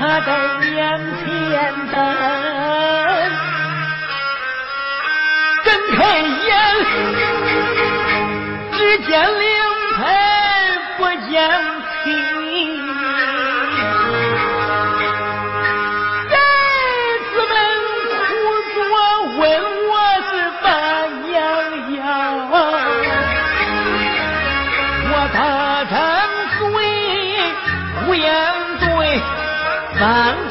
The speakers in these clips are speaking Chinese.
他在娘前等睁开眼只见了忙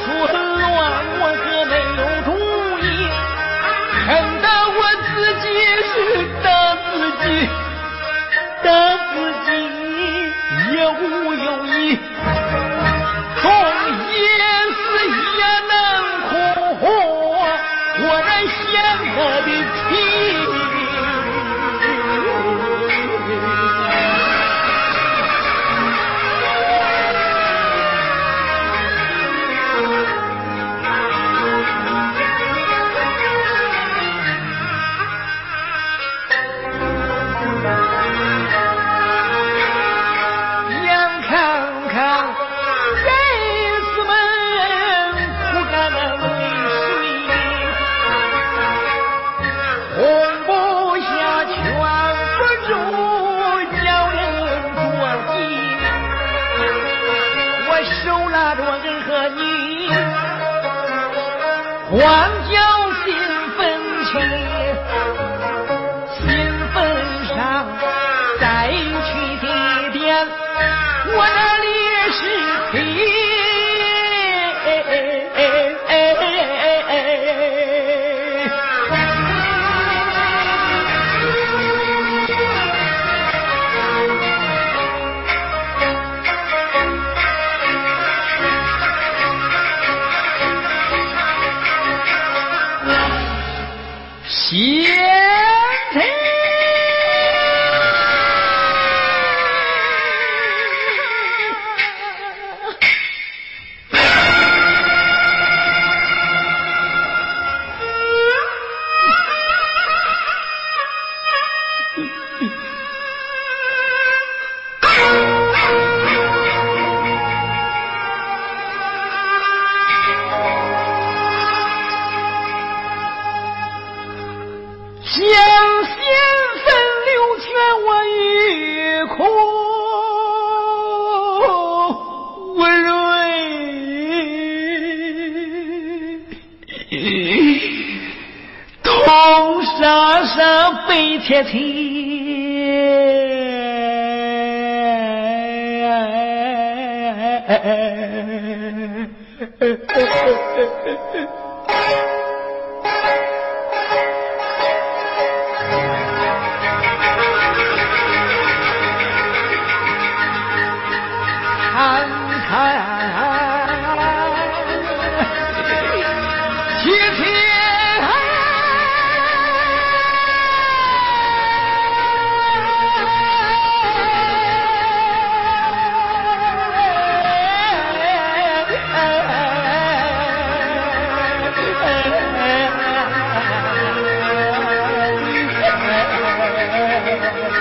切切。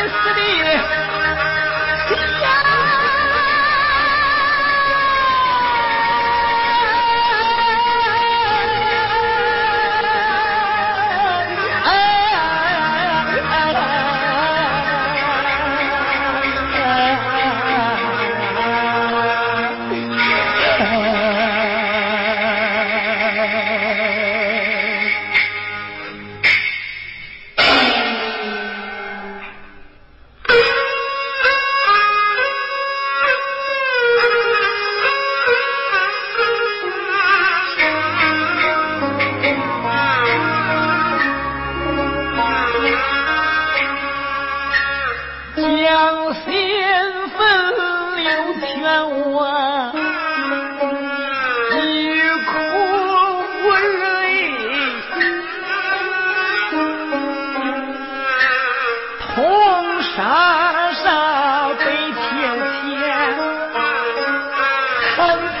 的死的。冤枉，一哭无泪，痛杀杀悲天天，恨恨。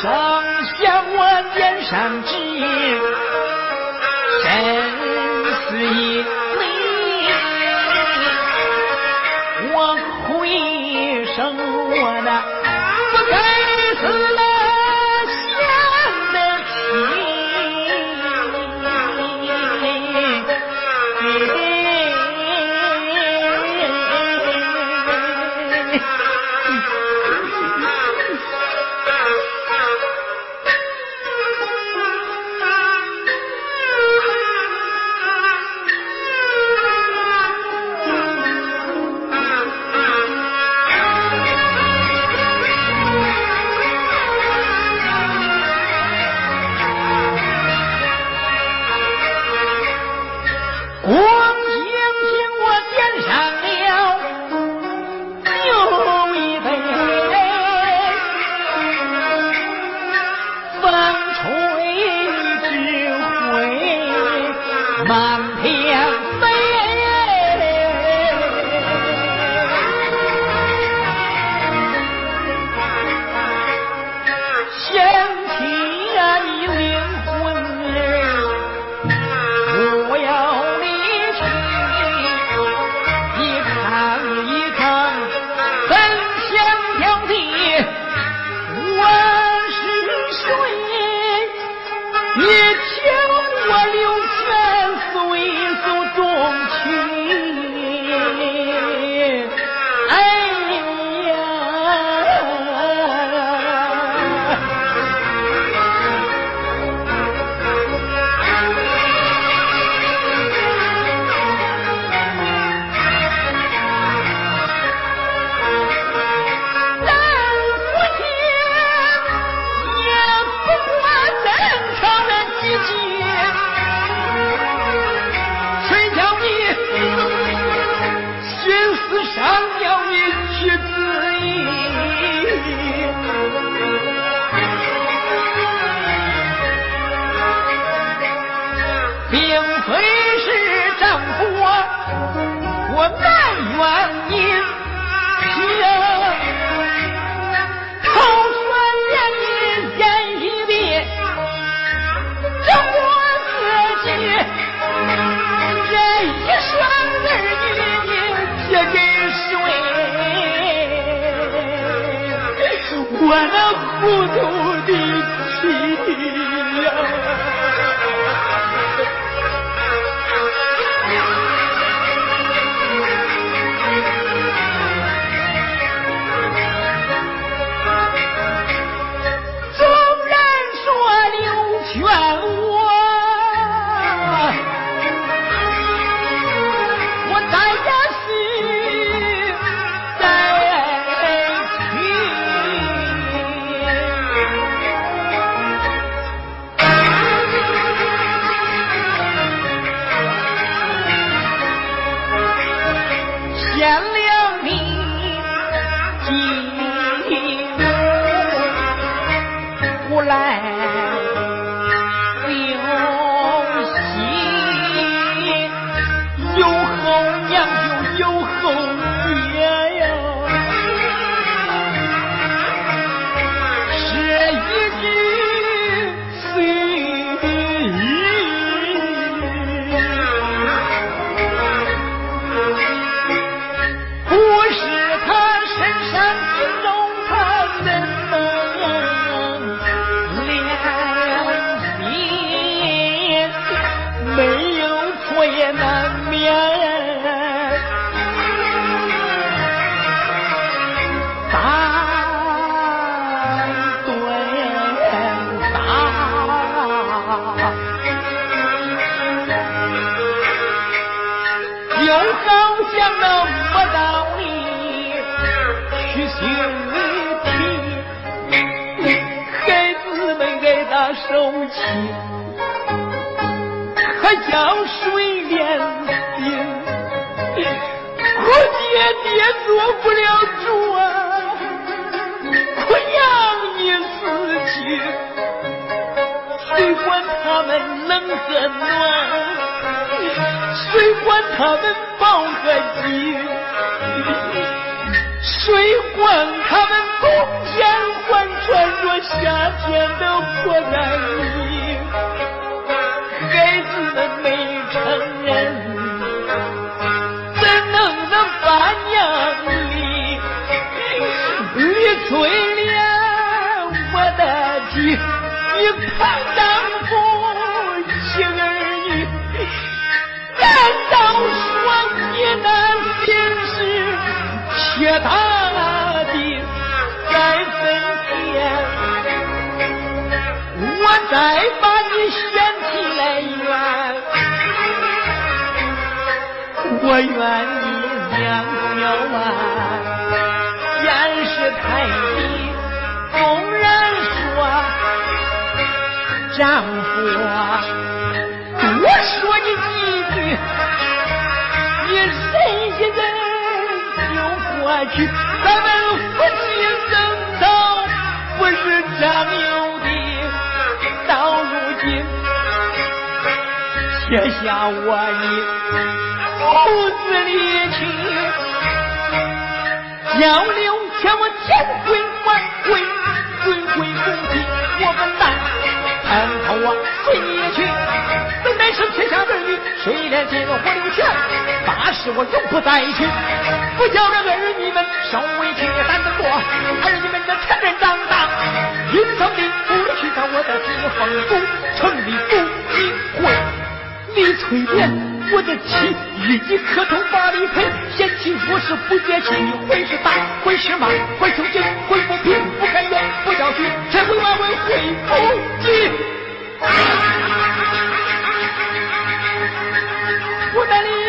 Shut. 天上之影，生死也。并非是政府，我埋怨你，凭口说连理，见一笔。这我自己这一双，儿女，你这给谁？我能糊涂。救不了主啊苦养你自己谁管他们冷和暖谁管他们饱和饥谁管他们冬天还穿着夏天的破烂衣孩子们没切大的该分天？我再把你嫌弃来怨，我怨你娘小啊，见识太低。纵然说丈夫啊，多说你几句，你忍过去。咱们夫妻争吵不是常有的，到如今撇下我的骨子里去，交流欠我千回万归，归归公祭我本难，参透我随你去，本来是天下儿女，谁怜金火流泉，发誓我永不再去，不叫这儿女们受委屈担得过，儿女们这成人长大，应当的不去找我的地方府城里府议会。李翠莲，我的妻，一一磕头把你陪。贤妻，我是不接亲，你会是打，会是骂，会受气，会不平，不开眼，不着急，才会挽回会不急。我带。